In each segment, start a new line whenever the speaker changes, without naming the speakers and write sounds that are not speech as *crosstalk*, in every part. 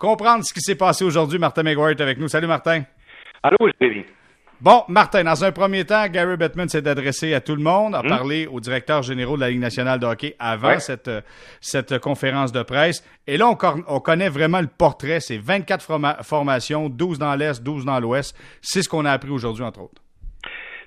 comprendre ce qui s'est passé aujourd'hui. Martin McGuire est avec nous. Salut Martin.
Allô, Jérémy.
Bon, Martin, dans un premier temps, Gary Bettman s'est adressé à tout le monde, a
Hmm?
parlé au directeur général de la Ligue nationale de hockey avant cette, euh, cette conférence de presse. Et là, on, on connaît vraiment le portrait. C'est 24 forma- formations, 12 dans l'Est, 12 dans l'Ouest. C'est ce qu'on a appris aujourd'hui, entre autres.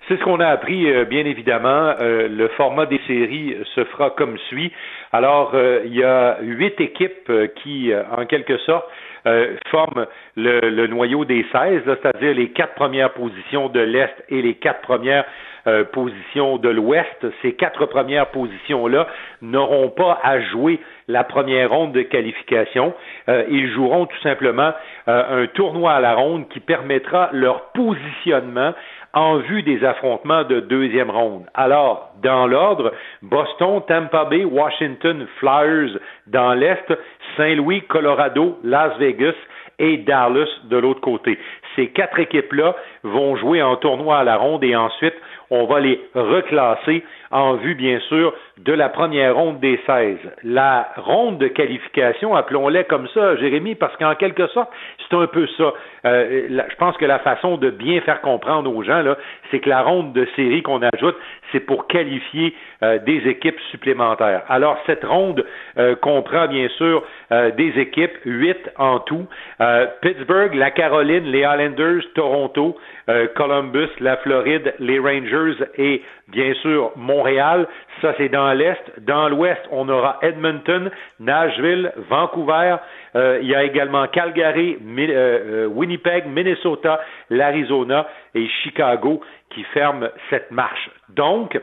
C'est ce qu'on a appris, euh, bien évidemment. Euh, le format des séries se fera comme suit. Alors, euh, il y a huit équipes euh, qui, euh, en quelque sorte, euh, forment le, le noyau des 16, là, c'est-à-dire les quatre premières positions de l'Est et les quatre premières euh, positions de l'Ouest. Ces quatre premières positions-là n'auront pas à jouer la première ronde de qualification. Euh, ils joueront tout simplement euh, un tournoi à la ronde qui permettra leur positionnement en vue des affrontements de deuxième ronde. Alors, dans l'ordre, Boston, Tampa Bay, Washington, Flyers dans l'Est, Saint-Louis, Colorado, Las Vegas et Dallas de l'autre côté. Ces quatre équipes-là vont jouer en tournoi à la ronde et ensuite, on va les reclasser en vue, bien sûr, de la première ronde des 16. La ronde de qualification, appelons-les comme ça, Jérémy, parce qu'en quelque sorte, c'est un peu ça. Euh, je pense que la façon de bien faire comprendre aux gens, là, c'est que la ronde de série qu'on ajoute, c'est pour qualifier euh, des équipes supplémentaires. Alors, cette ronde euh, comprend, bien sûr, euh, des équipes, huit en tout. Pittsburgh, la Caroline, les Islanders, Toronto, Columbus, la Floride, les Rangers et, bien sûr, Montréal. Ça, c'est dans l'Est. Dans l'Ouest, on aura Edmonton, Nashville, Vancouver. Euh, il y a également Calgary, euh, euh, Winnipeg, Minnesota, l'Arizona et Chicago qui ferment cette marche. Donc,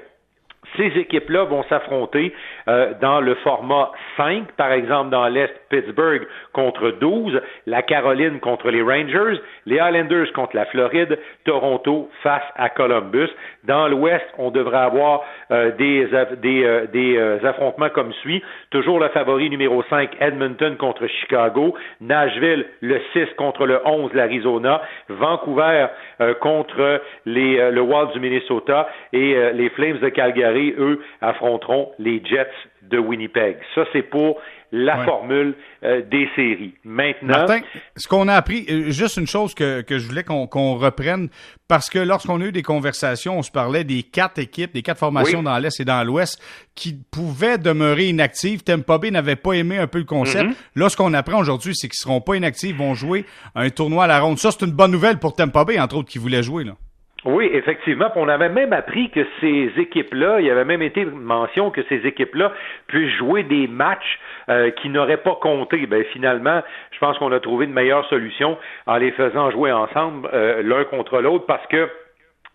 ces équipes-là vont s'affronter euh, dans le format 5, par exemple dans l'Est, Pittsburgh contre 12, la Caroline contre les Rangers, les Islanders contre la Floride, Toronto face à Columbus. Dans l'Ouest, on devrait avoir euh, des, des, euh, des euh, affrontements comme suit. Toujours le favori numéro 5, Edmonton contre Chicago, Nashville le 6 contre le 11, l'Arizona, Vancouver euh, contre les, euh, le Wild du Minnesota et les Flames de Calgary, eux, affronteront les Jets de Winnipeg. Ça, c'est pour la
Ouais.
formule euh, des séries. Maintenant,
Martin, ce qu'on a appris, euh, juste une chose que, que je voulais qu'on reprenne, parce que lorsqu'on a eu des conversations, on se parlait des quatre équipes, des quatre formations
Oui.
dans l'Est et dans l'Ouest qui pouvaient demeurer inactives. Tampa Bay n'avait pas aimé un peu le concept.
Mhm.
Là, ce qu'on apprend aujourd'hui, c'est qu'ils seront pas inactifs, ils vont jouer un tournoi à la ronde. Ça, c'est une bonne nouvelle pour Tampa Bay, entre autres, qui voulaient jouer. Là.
Oui, effectivement. Puis on avait même appris que ces équipes-là, il y avait même été mention que ces équipes-là puissent jouer des matchs euh, qui n'auraient pas compté. Ben finalement, je pense qu'on a trouvé une meilleure solution en les faisant jouer ensemble euh, l'un contre l'autre parce que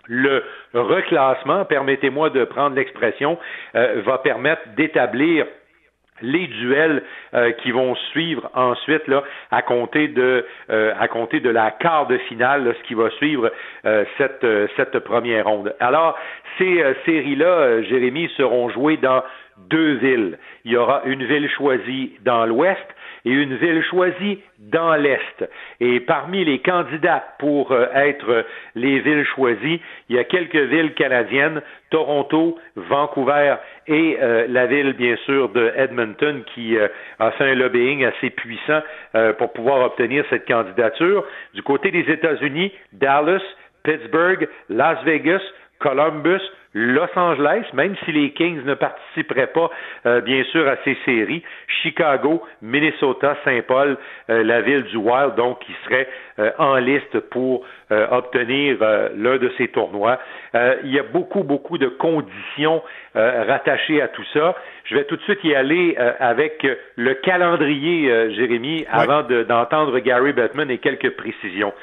le reclassement, permettez-moi de prendre l'expression, euh, va permettre d'établir les duels euh, qui vont suivre ensuite là à compter de euh, à compter de la quart de finale là, ce qui va suivre euh, cette euh, cette première ronde. Alors ces euh, séries là Jérémy seront jouées dans deux villes. Il y aura une ville choisie dans l'ouest et une ville choisie dans l'Est. Et parmi les candidats pour euh, être les villes choisies, il y a quelques villes canadiennes, Toronto, Vancouver et euh, la ville, bien sûr, de Edmonton qui euh, a fait un lobbying assez puissant pour pouvoir obtenir cette candidature. Du côté des États-Unis, Dallas, Pittsburgh, Las Vegas, Columbus, Los Angeles, même si les Kings ne participeraient pas, euh, bien sûr, à ces séries, Chicago, Minnesota, Saint-Paul, euh, la ville du Wild, donc, qui serait euh, en liste pour euh, obtenir euh, l'un de ces tournois. Euh, il y a beaucoup, beaucoup de conditions euh, rattachées à tout ça. Je vais tout de suite y aller euh, avec le calendrier, euh, Jérémy, avant de- d'entendre Gary Bettman et quelques précisions.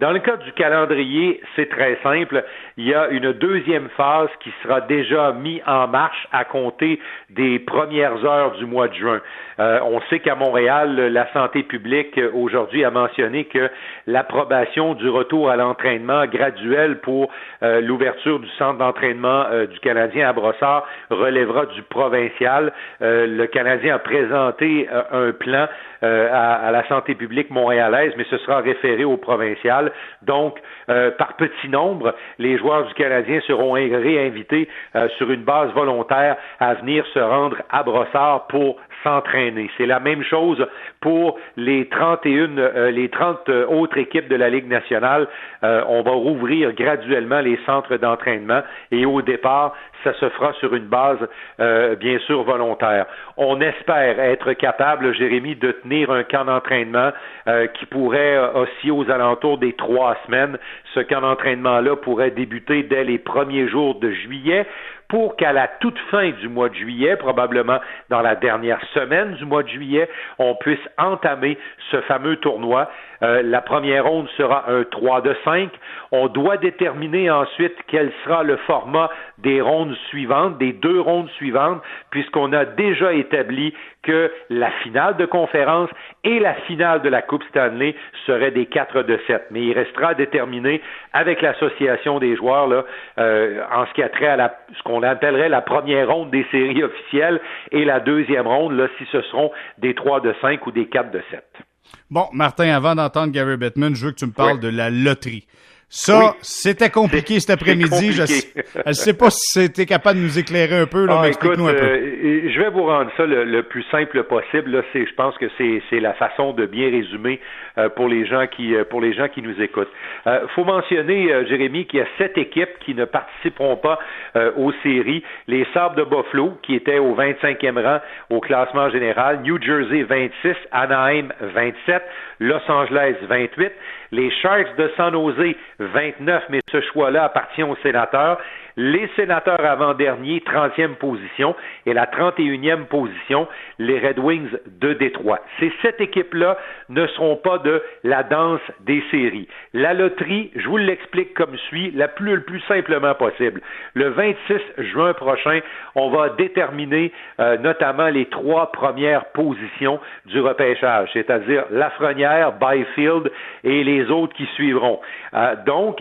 Dans le cas du calendrier, c'est très simple. Il y a une deuxième phase qui sera déjà mise en marche à compter des premières heures du mois de juin. Euh, on sait qu'à Montréal, la santé publique euh, aujourd'hui a mentionné que l'approbation du retour à l'entraînement graduel pour euh, l'ouverture du centre d'entraînement euh, du Canadien à Brossard relèvera du provincial. Le Canadien a présenté un plan à la santé publique montréalaise, mais ce sera référé au provincial. Donc, euh, par petit nombre, les joueurs du Canadien seront réinvités euh, sur une base volontaire à venir se rendre à Brossard pour s'entraîner. C'est la même chose pour les 31, euh, les 30 autres équipes de la Ligue nationale. on va rouvrir graduellement les centres d'entraînement et au départ, ça se fera sur une base euh, bien sûr volontaire. On espère être capable, Jérémy, de tenir un camp d'entraînement euh, qui pourrait euh, osciller aux alentours des trois semaines. Ce camp d'entraînement-là pourrait débuter dès les premiers jours de juillet pour qu'à la toute fin du mois de juillet, probablement dans la dernière semaine du mois de juillet, on puisse entamer ce fameux tournoi. Euh, la première ronde sera un 3 de 5. On doit déterminer ensuite quel sera le format des rondes suivantes, des deux rondes suivantes, puisqu'on a déjà établi que la finale de conférence et la finale de la Coupe Stanley seraient des 4 de 7. Mais il restera à déterminer avec l'association des joueurs là, euh, en ce qui a trait à la, ce qu'on appellerait la première ronde des séries officielles et la deuxième ronde, là, si ce seront des 3 de 5 ou des 4 de 7.
Bon, Martin, avant d'entendre Gary Bettman, je veux que tu me parles de la loterie. Ça, c'était compliqué cet après-midi. Je ne sais pas si c'était capable de nous éclairer un peu. Là,
ah, écoute, un peu. Euh, je vais vous rendre ça le, plus simple possible. c'est, je pense que c'est, la façon de bien résumer euh, pour les gens qui euh, pour les gens qui nous écoutent. Il faut mentionner, Jérémy, qu'il y a sept équipes qui ne participeront pas aux séries. Les Sabres de Buffalo, qui étaient au 25e rang au classement général. New Jersey 26, Anaheim 27, Los Angeles 28 les Sharks de San Jose 29, mais ce choix-là appartient aux sénateurs. Les sénateurs avant-dernier, 30e position, et la 31e position, les Red Wings de Détroit. Ces sept équipes-là ne seront pas de la danse des séries. La loterie, je vous l'explique comme suit, la plus, le plus simplement possible. Le 26 juin prochain, on va déterminer euh, notamment les trois premières positions du repêchage, c'est-à-dire Lafrenière, Byfield et les autres qui suivront. Euh, donc,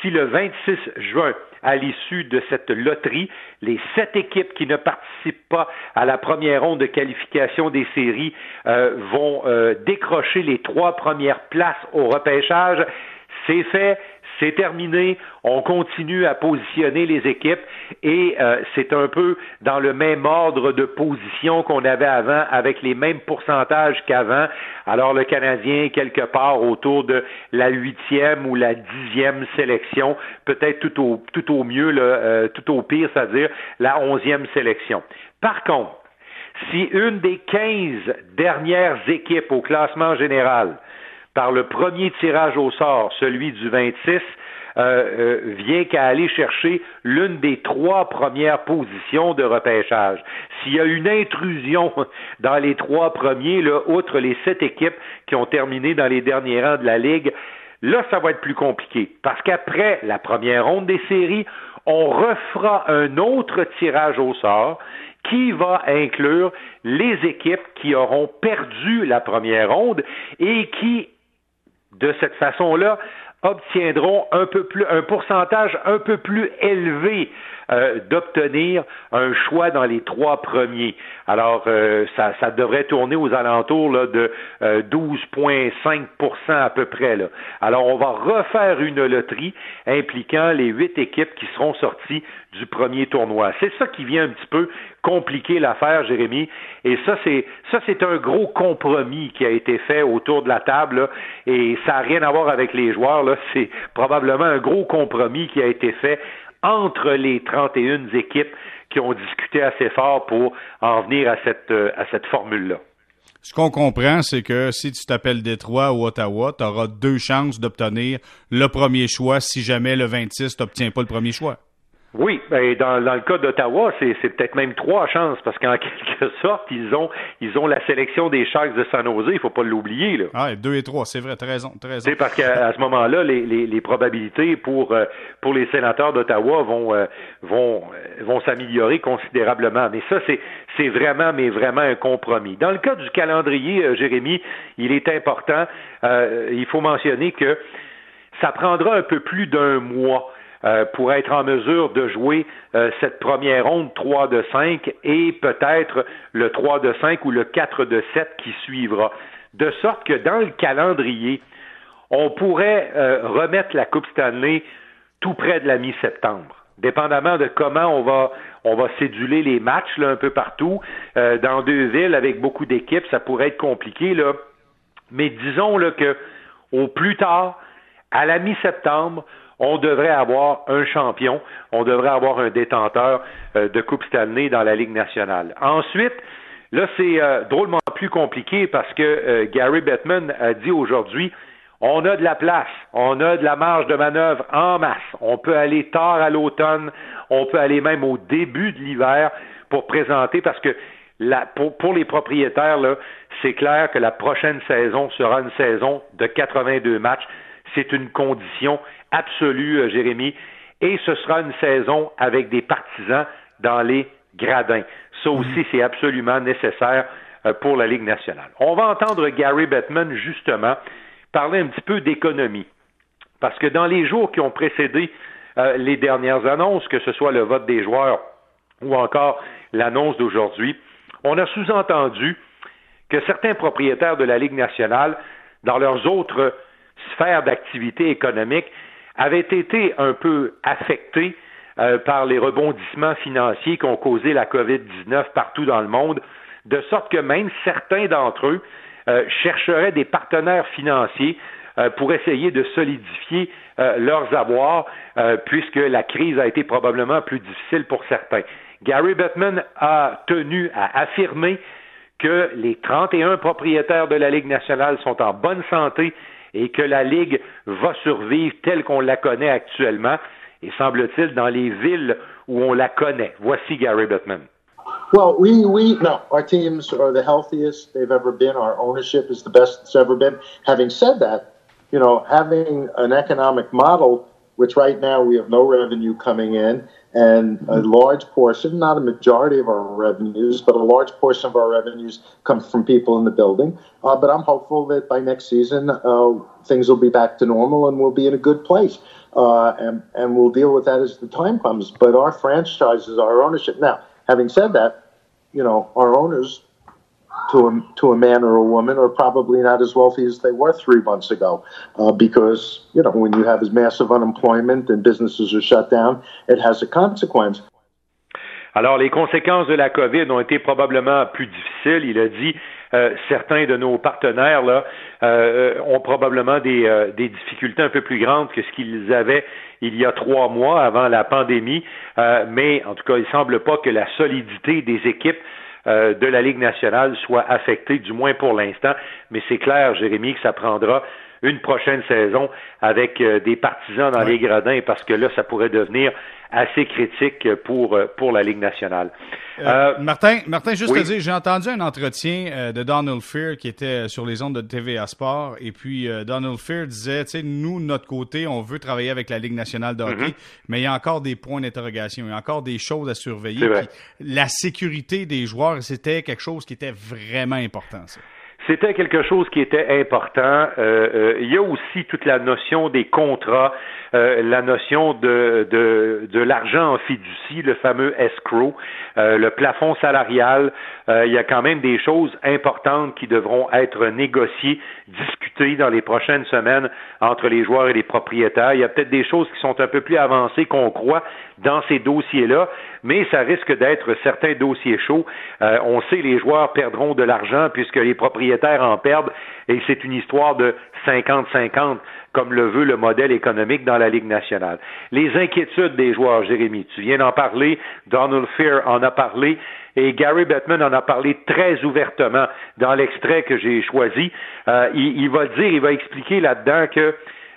si le 26 juin, à l'issue de cette loterie. Les sept équipes qui ne participent pas à la première ronde de qualification des séries euh, vont euh, décrocher les trois premières places au repêchage. C'est fait, c'est terminé, on continue à positionner les équipes et euh, c'est un peu dans le même ordre de position qu'on avait avant, avec les mêmes pourcentages qu'avant. Alors le Canadien, quelque part autour de la huitième ou la dixième sélection, peut-être tout au, mieux, euh, tout au pire, c'est-à-dire la onzième sélection. Par contre, si une des quinze dernières équipes au classement général par le premier tirage au sort, celui du 26, euh, euh, vient qu'à aller chercher l'une des trois premières positions de repêchage. S'il y a une intrusion *laughs* dans les trois premiers, là, outre les sept équipes qui ont terminé dans les derniers rangs de la Ligue, là, ça va être plus compliqué. Parce qu'après la première ronde des séries, on refera un autre tirage au sort qui va inclure les équipes qui auront perdu la première ronde et qui de cette façon-là, obtiendront un un pourcentage un peu plus élevé euh, d'obtenir un choix dans les trois premiers. Alors, euh, ça, ça, devrait tourner aux alentours là, de 12,5% euh, à peu près. Là. Alors, on va refaire une loterie impliquant les huit équipes qui seront sorties du premier tournoi. C'est ça qui vient un petit peu compliquer l'affaire, Jérémy. Et ça, c'est ça, c'est un gros compromis qui a été fait autour de la table. et ça n'a rien à voir avec les joueurs. Là. C'est probablement un gros compromis qui a été fait entre les 31 équipes qui ont discuté assez fort pour en venir à cette, euh, à cette formule-là.
Ce qu'on comprend, c'est que si tu t'appelles Détroit ou Ottawa, tu auras deux chances d'obtenir le premier choix si jamais le 26 n'obtient pas le premier choix.
Oui, ben dans, dans le cas d'Ottawa, c'est, peut-être même trois chances parce qu'en *laughs* quelque sorte, ils ont ils ont la sélection des Sharks de San Jose, il faut pas l'oublier là.
Ah, deux et trois, c'est vrai, t'as raison, t'as raison.
C'est parce qu'à ce moment-là, les, les, les, probabilités pour euh, pour les sénateurs d'Ottawa vont euh, vont euh, vont s'améliorer considérablement. Mais ça, c'est c'est vraiment mais vraiment un compromis. Dans le cas du calendrier, Jérémy, il est important. il faut mentionner que ça prendra un peu plus d'un mois euh, pour être en mesure de jouer euh, cette première ronde 3 de 5 et peut-être le 3 de 5 ou le 4 de 7 qui suivra. De sorte que dans le calendrier, on pourrait euh, remettre la Coupe Stanley tout près de la mi-septembre. Dépendamment de comment on va on va céduler les matchs un peu partout. Dans deux villes avec beaucoup d'équipes, ça pourrait être compliqué. Mais disons là, que au plus tard, à la mi-septembre, on devrait avoir un champion, on devrait avoir un détenteur euh, de Coupe Stanley dans la Ligue nationale. Ensuite, là, c'est drôlement plus compliqué parce que Gary Bettman a dit aujourd'hui on a de la place, on a de la marge de manœuvre en masse. On peut aller tard à l'automne, on peut aller même au début de l'hiver pour présenter parce que pour, les propriétaires, là, c'est clair que la prochaine saison sera une saison de 82 matchs. C'est une condition absolue, euh, Jérémy. Et ce sera une saison avec des partisans dans les gradins. Ça aussi, mhm. c'est absolument nécessaire euh, pour la Ligue nationale. On va entendre Gary Bettman, justement, parler un petit peu d'économie. Parce que dans les jours qui ont précédé euh, les dernières annonces, que ce soit le vote des joueurs ou encore l'annonce d'aujourd'hui, on a sous-entendu que certains propriétaires de la Ligue nationale, dans leurs autres sphères d'activité économique, avaient été un peu affectés euh, par les rebondissements financiers qu'ont causé la COVID-19 partout dans le monde, de sorte que même certains d'entre eux euh, chercheraient des partenaires financiers euh, pour essayer de solidifier euh, leurs avoirs, puisque la crise a été probablement plus difficile pour certains. Gary Bettman a tenu à affirmer que les 31 propriétaires de la Ligue nationale sont en bonne santé et que la Ligue va survivre telle qu'on la connaît actuellement, et semble-t-il dans les villes où on la connaît. Voici Gary Bettman.
Well, we we no, our teams are the healthiest they've ever been. Our ownership is the best it's ever been. Having said that, you know, having an economic model, which right now we have no revenue coming in, and a large portion, not a majority of our revenues, but a large portion of our revenues comes from people in the building. Uh, but I'm hopeful that by next season, uh, things will be back to normal and we'll be in a good place. Uh, and, and we'll deal with that as the time comes. But our franchises, our ownership. Now, having said that, you know, our owners, to a, to a man or a woman, are probably not as wealthy as they were three months ago, uh, because you know when you have as massive unemployment and businesses are shut down, it has a consequence.
Alors, les conséquences de la COVID ont été probablement plus difficiles. Il a dit euh, certains de nos partenaires là euh, ont probablement des, euh, des, difficultés un peu plus grandes que ce qu'ils avaient il y a trois mois avant la pandémie. Euh, mais en tout cas, il ne semble pas que la solidité des équipes euh, de la Ligue nationale soit affectée, du moins pour l'instant. Mais c'est clair, Jérémy, que ça prendra une prochaine saison avec euh, des partisans dans les gradins parce que là, ça pourrait devenir assez critique pour, euh, pour la Ligue nationale.
Euh, Martin, Martin, juste te dire, j'ai entendu un entretien de Donald Fear qui était sur les ondes de TVA Sport et puis Donald Fear disait, tu sais, nous, de notre côté, on veut travailler avec la Ligue nationale de hockey, mm-hmm. mais il y a encore des points d'interrogation, il y a encore des choses à surveiller. la sécurité des joueurs, c'était quelque chose qui était vraiment important. Ça.
C'était quelque chose qui était important. Euh, euh, il y a aussi toute la notion des contrats, euh, la notion de, de, de l'argent en fiducie, le fameux escrow, le plafond salarial. il y a quand même des choses importantes qui devront être négociées, discutées dans les prochaines semaines entre les joueurs et les propriétaires. Il y a peut-être des choses qui sont un peu plus avancées qu'on croit dans ces dossiers-là, mais ça risque d'être certains dossiers chauds. on sait les joueurs perdront de l'argent puisque les propriétaires en perdent et c'est une histoire de 50-50 comme le veut le modèle économique dans la Ligue nationale. Les inquiétudes des joueurs, Jérémy, tu viens d'en parler, Donald Fear en a parlé, et Gary Bettman en a parlé très ouvertement dans l'extrait que j'ai choisi. Euh, il, va dire, il va expliquer là-dedans que,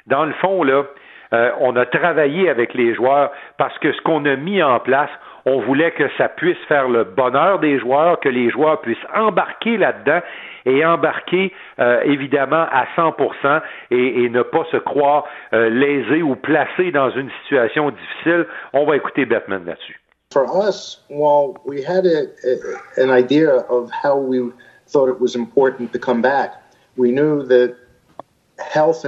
dans le fond, là, euh, on a travaillé avec les joueurs parce que ce qu'on a mis en place, on voulait que ça puisse faire le bonheur des joueurs, que les joueurs puissent embarquer là-dedans et embarquer euh, évidemment à 100% et, ne pas se croire euh, lésé ou placé dans une situation difficile. On va écouter Batman là-dessus.
For us, well, we had a, a, an idea of how we thought it was important to come back. We knew that health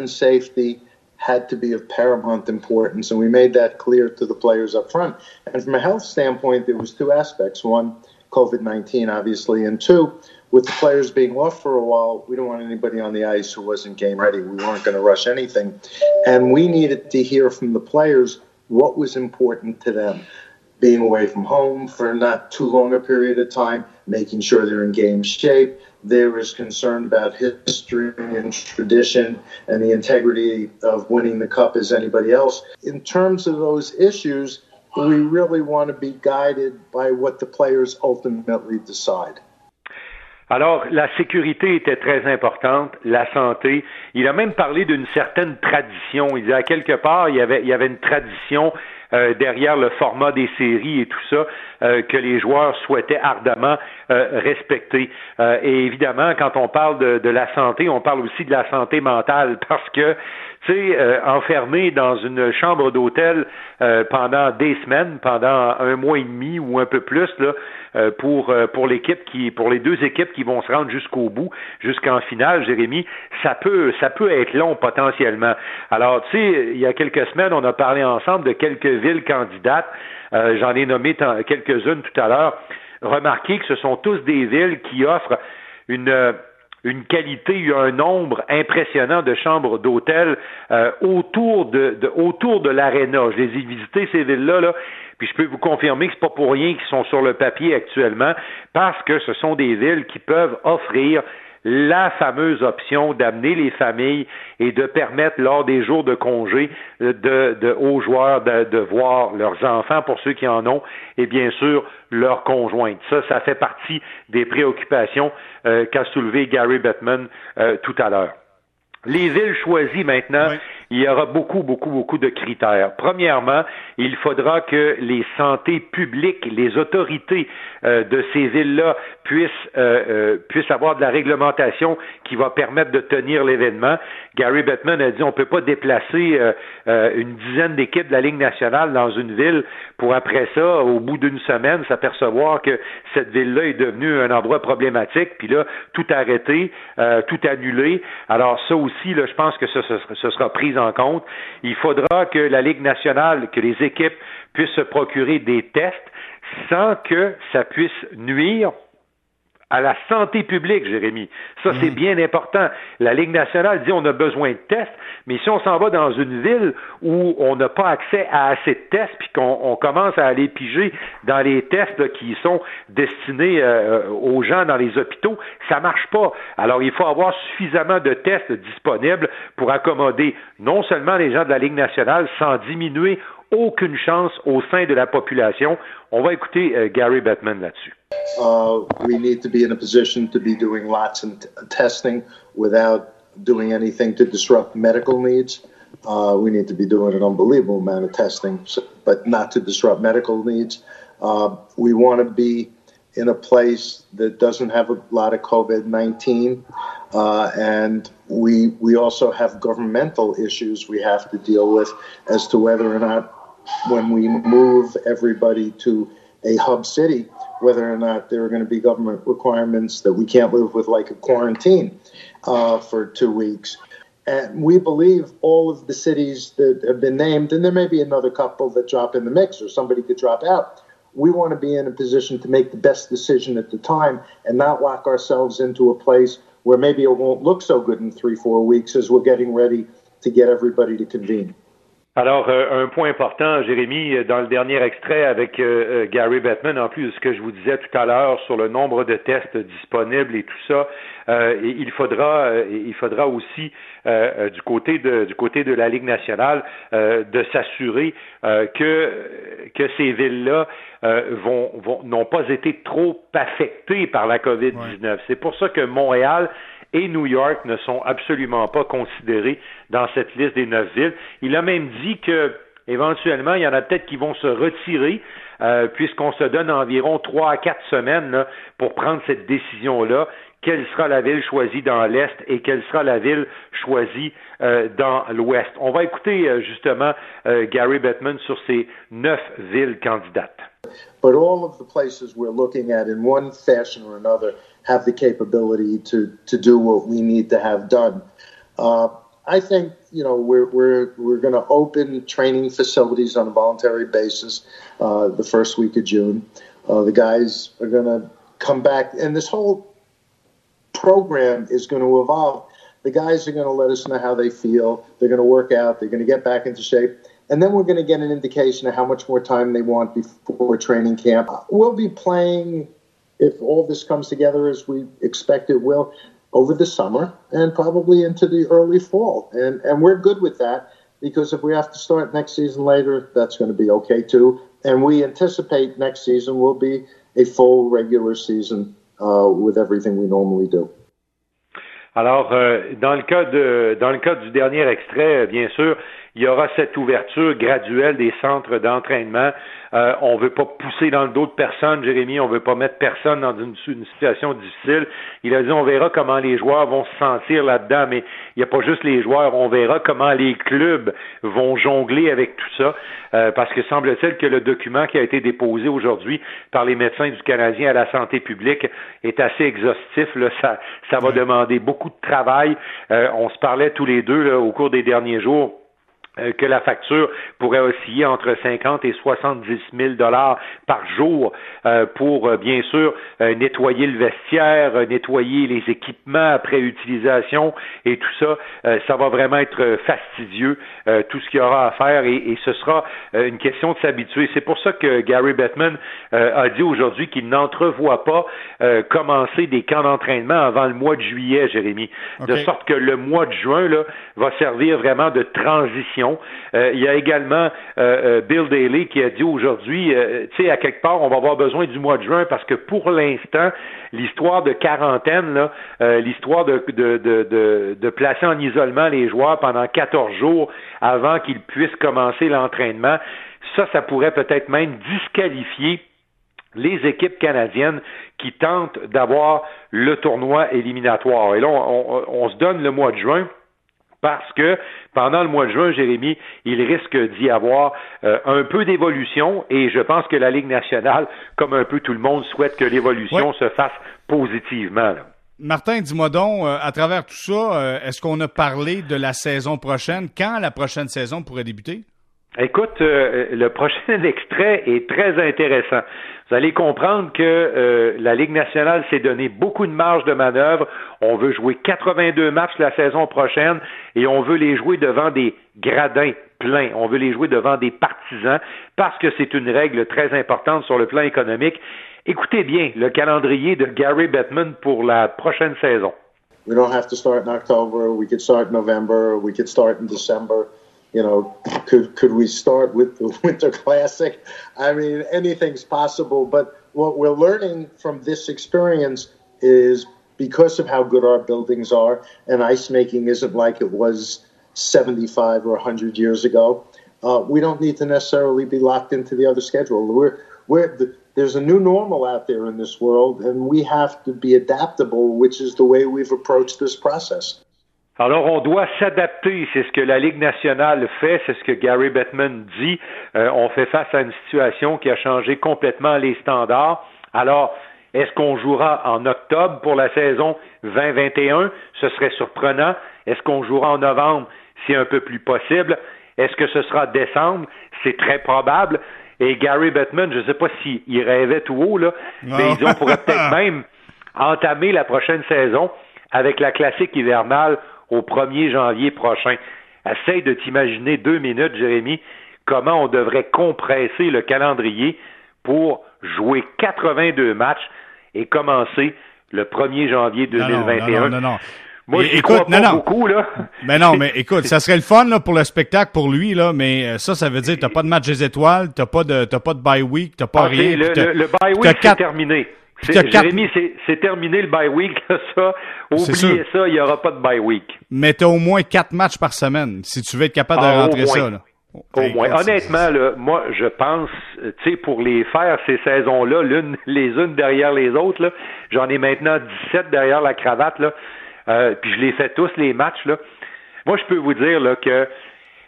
had to be of paramount importance, and we made that clear to the players up front. And from a health standpoint, there was two aspects: one, COVID nineteen, obviously, and two, with the players being off for a while, we don't want anybody on the ice who wasn't game ready. We weren't going to rush anything. And we needed to hear from the players what was important to them. Being away from home for not too long a period of time, making sure they're in game shape. They're as concerned about history and tradition and the integrity of winning the cup as anybody else. In terms of those issues, we really want to be guided by what the players ultimately decide.
Alors, la sécurité était très importante, la santé. Il a même parlé d'une certaine tradition. Il disait à quelque part, il y avait, il y avait une tradition euh, derrière le format des séries et tout ça euh, que les joueurs souhaitaient ardemment euh, respecter. et évidemment, quand on parle de, la santé, on parle aussi de la santé mentale *laughs* parce que tu sais, enfermé dans une chambre d'hôtel pendant des semaines, pendant un mois et demi ou un peu plus là, euh, pour euh, pour l'équipe qui pour les deux équipes qui vont se rendre jusqu'au bout, jusqu'en finale, Jérémy, ça peut ça peut être long potentiellement. Alors, tu sais, il y a quelques semaines, on a parlé ensemble de quelques villes candidates. Euh, j'en ai nommé quelques-unes tout à l'heure. Remarquez que ce sont tous des villes qui offrent une une qualité, un nombre impressionnant de chambres d'hôtel autour de, de autour de l'aréna. Je les ai visitées ces villes-là, là, puis je peux vous confirmer que c'est pas pour rien qu'ils sont sur le papier actuellement, parce que ce sont des villes qui peuvent offrir la fameuse option d'amener les familles et de permettre lors des jours de congé de, aux joueurs de, voir leurs enfants pour ceux qui en ont et bien sûr leurs conjointes. Ça, ça fait partie des préoccupations euh, qu'a soulevé Gary Bettman euh, tout à l'heure. Les villes choisies maintenant, il y aura beaucoup, beaucoup, beaucoup de critères. Premièrement, il faudra que les santé publiques, les autorités euh, de ces villes-là puissent, euh, euh, puissent avoir de la réglementation qui va permettre de tenir l'événement. Gary Bettman a dit on ne peut pas déplacer une dizaine d'équipes de la Ligue nationale dans une ville pour après ça, au bout d'une semaine, s'apercevoir que cette ville-là est devenue un endroit problématique, puis là, tout arrêté, tout annulé. Alors ça aussi, là, je pense que ce, ce sera pris en compte. Il faudra que la Ligue nationale, que les équipes puissent se procurer des tests sans que ça puisse nuire à la santé publique, Jérémy. Ça, c'est mm. bien important. La Ligue nationale dit on a besoin de tests, mais si on s'en va dans une ville où on n'a pas accès à assez de tests, puis qu'on commence à aller piger dans les tests qui sont destinés euh, aux gens dans les hôpitaux, ça marche pas. Alors, il faut avoir suffisamment de tests disponibles pour accommoder non seulement les gens de la Ligue nationale sans diminuer aucune chance au sein de la population. On va écouter euh, Gary Bettman là-dessus.
Uh, we need to be in a position to be doing lots of testing without doing anything to disrupt medical needs. Uh, we need to be doing an unbelievable amount of testing, but not to disrupt medical needs. Uh, we want to be in a place that doesn't have a lot of COVID 19. Uh, and we, we also have governmental issues we have to deal with as to whether or not when we move everybody to a hub city, whether or not there are going to be government requirements that we can't live with, like a quarantine uh, for two weeks. And we believe all of the cities that have been named, and there may be another couple that drop in the mix or somebody could drop out. We want to be in a position to make the best decision at the time and not lock ourselves into a place where maybe it won't look so good in three, four weeks as we're getting ready to get everybody to convene.
Alors, euh, un point important, Jérémy, euh, dans le dernier extrait avec euh, Gary Bettman, en plus de ce que je vous disais tout à l'heure sur le nombre de tests disponibles et tout ça, il faudra, il faudra aussi du côté de du côté de la Ligue nationale de s'assurer que que ces villes-là vont, vont n'ont pas été trop affectées par la COVID-19. C'est pour ça que Montréal et New York ne sont absolument pas considérés dans cette liste des neuf villes. Il a même dit que éventuellement, il y en a peut-être qui vont se retirer, euh, puisqu'on se donne environ trois à quatre semaines pour prendre cette décision-là. Quelle sera la ville choisie dans l'Est et quelle sera la ville choisie euh, dans l'Ouest? On va écouter euh, justement Gary Bettman sur ces neuf villes candidates.
But all of the places we're looking at in one fashion or another have the capability to, to do what we need to have done. Uh, I think you know we're we're we're going to open training facilities on a voluntary basis uh, the first week of June. Uh, the guys are going to come back, and this whole program is going to evolve. The guys are going to let us know how they feel. They're going to work out. They're going to get back into shape. And then we're going to get an indication of how much more time they want before training camp. We'll be playing, if all this comes together as we expect it will, over the summer and probably into the early fall. And, and we're good with that because if we have to start next season later, that's going to be okay too. And we anticipate next season will be a full regular season uh, with everything we normally do.
Alors, euh, dans le cas de dans le cas du dernier extrait, bien sûr, il y aura cette ouverture graduelle des centres d'entraînement. Euh, on veut pas pousser dans le dos de personne, Jérémy, on veut pas mettre personne dans une, situation difficile. Il a dit on verra comment les joueurs vont se sentir là-dedans, mais il n'y a pas juste les joueurs, on verra comment les clubs vont jongler avec tout ça, euh, parce que semble-t-il que le document qui a été déposé aujourd'hui par les médecins du Canadien à la santé publique est assez exhaustif. Là. Ça, ça va demander beaucoup de travail. Euh, on se parlait tous les deux là, au cours des derniers jours que la facture pourrait osciller entre 50 et 70 000 dollars par jour euh, pour euh, bien sûr nettoyer le vestiaire, nettoyer les équipements après utilisation et tout ça. ça va vraiment être fastidieux tout ce qu'il y aura à faire et, et ce sera une question de s'habituer. C'est pour ça que Gary Bettman a dit aujourd'hui qu'il n'entrevoit pas commencer des camps d'entraînement avant le mois de juillet, Jérémy, de sorte que le mois de juin là va servir vraiment de transition euh, il y a également euh, euh, Bill Daly qui a dit aujourd'hui, tu sais, à quelque part, on va avoir besoin du mois de juin parce que pour l'instant, l'histoire de quarantaine, l'histoire de, placer en isolement les joueurs pendant 14 jours avant qu'ils puissent commencer l'entraînement, ça, ça pourrait peut-être même disqualifier les équipes canadiennes qui tentent d'avoir le tournoi éliminatoire. Et là, on se donne le mois de juin parce que pendant le mois de juin, Jérémy, il risque d'y avoir euh, un peu d'évolution et je pense que la Ligue nationale, comme un peu tout le monde, souhaite que l'évolution se fasse positivement.
Martin, dis-moi donc, euh, à travers tout ça, euh, est-ce qu'on a parlé de la saison prochaine? Quand la prochaine saison pourrait débuter?
Écoute, le prochain *laughs* extrait est très intéressant. Vous allez comprendre que euh, la Ligue nationale s'est donné beaucoup de marge de manœuvre. On veut jouer 82 matchs la saison prochaine et on veut les jouer devant des gradins pleins. On veut les jouer devant des partisans parce que c'est une règle très importante sur le plan économique. Écoutez bien le calendrier de Gary Bettman pour la prochaine saison.
You know, could could we start with the *laughs* Winter Classic? I mean, anything's possible. But what we're learning from this experience is because of how good our buildings are, and ice making isn't like it was 75 or 100 years ago. Uh, we don't need to necessarily be locked into the other schedule. We're we're the, there's a new normal out there in this world, and we have to be adaptable, which is the way we've approached this process.
Alors, on doit s'adapter. C'est ce que la Ligue nationale fait, c'est ce que Gary Bettman dit. Euh, on fait face à une situation qui a changé complètement les standards. Alors, est-ce qu'on jouera en octobre pour la saison 2021? Ce serait surprenant. Est-ce qu'on jouera en novembre? C'est un peu plus possible. Est-ce que ce sera décembre? C'est très probable. Et Gary Bettman, je ne sais pas s'il rêvait tout haut, là, mais ils pourrait *laughs* peut-être même entamer la prochaine saison avec la classique hivernale au 1er janvier prochain. Essaye de t'imaginer deux minutes, Jérémy, comment on devrait compresser le calendrier pour jouer 82 matchs et commencer le 1er janvier 2021.
Non, non, non,
Moi, j'y crois pas beaucoup, là.
Mais non, mais écoute, ça serait le fun là, pour le spectacle pour lui, là, mais euh, ça, ça veut dire que t'as pas de match des étoiles, t'as pas de t'as pas de bye week, t'as pas ah, rien.
Le, le, le bye week, c'est terminé. Jérémy, c'est terminé le bye week, ça. Oubliez ça, il n'y aura pas de bye week.
Mais tu as au moins quatre matchs par semaine, si tu veux être capable de ah, rentrer ça. Là.
Au moins. Honnêtement, là, moi, je pense, tu sais, pour les faire ces saisons-là, l'une, *laughs* les unes derrière les autres, j'en ai maintenant 17 derrière la cravate, là, euh, puis je les fais tous les matchs, là. Moi, je peux vous dire là, que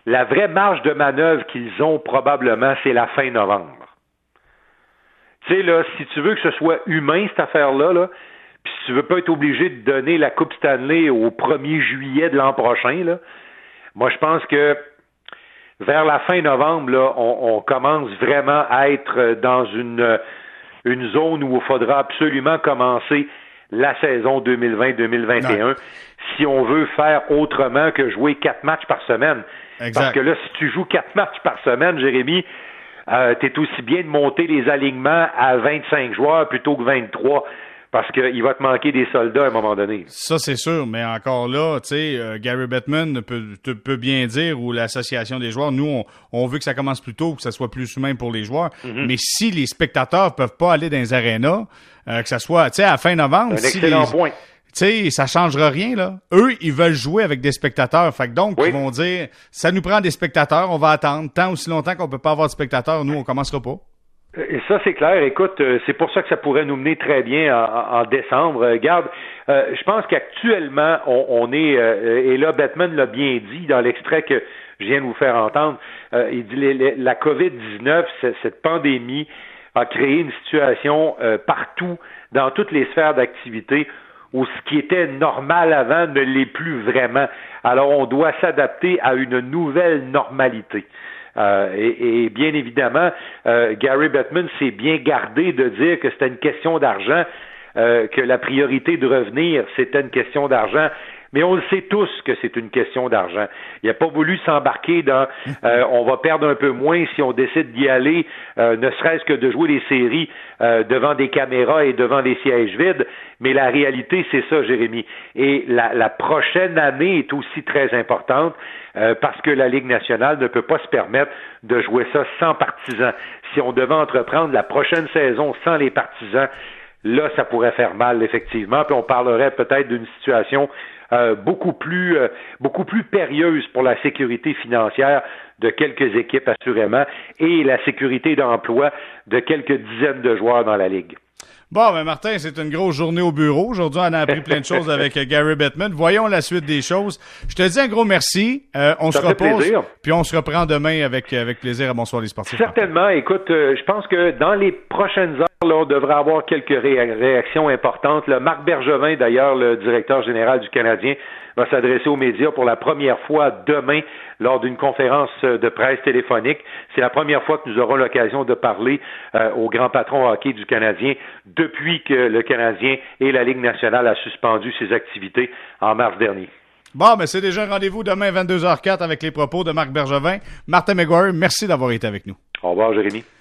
la vraie marge de manœuvre qu'ils ont probablement, c'est la fin novembre. Tu sais, là, si tu veux que ce soit humain, cette affaire-là, là, puis si tu veux pas être obligé de donner la Coupe Stanley au 1er juillet de l'an prochain, là, moi, je pense que vers la fin novembre, là, on, commence vraiment à être dans une, une zone où il faudra absolument commencer la saison 2020-2021 si on veut faire autrement que jouer quatre matchs par semaine. Parce que là, si tu joues quatre matchs par semaine, Jérémy, euh, tu es aussi bien de monter les alignements à 25 joueurs plutôt que 23 parce qu'il va te manquer des soldats à un moment donné.
Ça, c'est sûr, mais encore là, tu sais, euh, Gary Bettman peut, peut, bien dire, ou l'association des joueurs, nous, on, veut que ça commence plus tôt, que ça soit plus humain pour les joueurs, mhm. mais si les spectateurs peuvent pas aller dans les arénas, euh, que ça soit, tu sais, à fin novembre...
Un excellent point.
Tu sais, ça changera rien, là. Eux, ils veulent jouer avec des spectateurs. Fait que donc, ils vont dire, ça nous prend des spectateurs, on va attendre. Tant aussi longtemps qu'on peut pas avoir de spectateurs, nous, on commencera pas.
Et ça, c'est clair. Écoute, euh, c'est pour ça que ça pourrait nous mener très bien en, décembre. Euh, garde, euh, je pense qu'actuellement, on, est, et là, Batman l'a bien dit dans l'extrait que je viens de vous faire entendre, il dit la COVID-19, cette pandémie, a créé une situation partout, dans toutes les sphères d'activité, où ce qui était normal avant ne l'est plus vraiment. Alors, on doit s'adapter à une nouvelle normalité. Euh, et, bien évidemment, euh, Gary Bettman s'est bien gardé de dire que c'était une question d'argent, euh, que la priorité de revenir, c'était une question d'argent. Mais on le sait tous que c'est une question d'argent. Il n'a pas voulu s'embarquer dans *laughs* on va perdre un peu moins si on décide d'y aller, ne serait-ce que de jouer les séries devant des caméras et devant des sièges vides. Mais la réalité, c'est ça, Jérémy. Et la, la prochaine année est aussi très importante. Euh, parce que la Ligue nationale ne peut pas se permettre de jouer ça sans partisans. Si on devait entreprendre la prochaine saison sans les partisans, là, ça pourrait faire mal, effectivement, puis on parlerait peut-être d'une situation euh, beaucoup plus euh, beaucoup plus périlleuse pour la sécurité financière de quelques équipes assurément et la sécurité d'emploi de quelques dizaines de joueurs dans la ligue.
Bon, ben Martin, c'est une grosse journée au bureau. Aujourd'hui, on a appris plein de choses avec euh, Gary Bettman. Voyons la suite des choses. Je te dis un gros merci. Euh, on se repose. Puis on se reprend demain avec, avec plaisir à Bonsoir les sportifs.
Certainement. Écoute, euh, je pense que dans les prochaines heures, là, on devrait avoir quelques réactions importantes. Marc Bergevin, d'ailleurs, le directeur général du Canadien, va s'adresser aux médias pour la première fois demain lors d'une conférence de presse téléphonique. C'est la première fois que nous aurons l'occasion de parler euh, au grand patron hockey du Canadien depuis que le Canadien et la Ligue nationale a suspendu ses activités en mars dernier.
Bon, ben c'est déjà un rendez-vous demain 22h04 avec les propos de Marc Bergevin. Martin McGuire, merci d'avoir été avec nous.
Au revoir, Jérémy.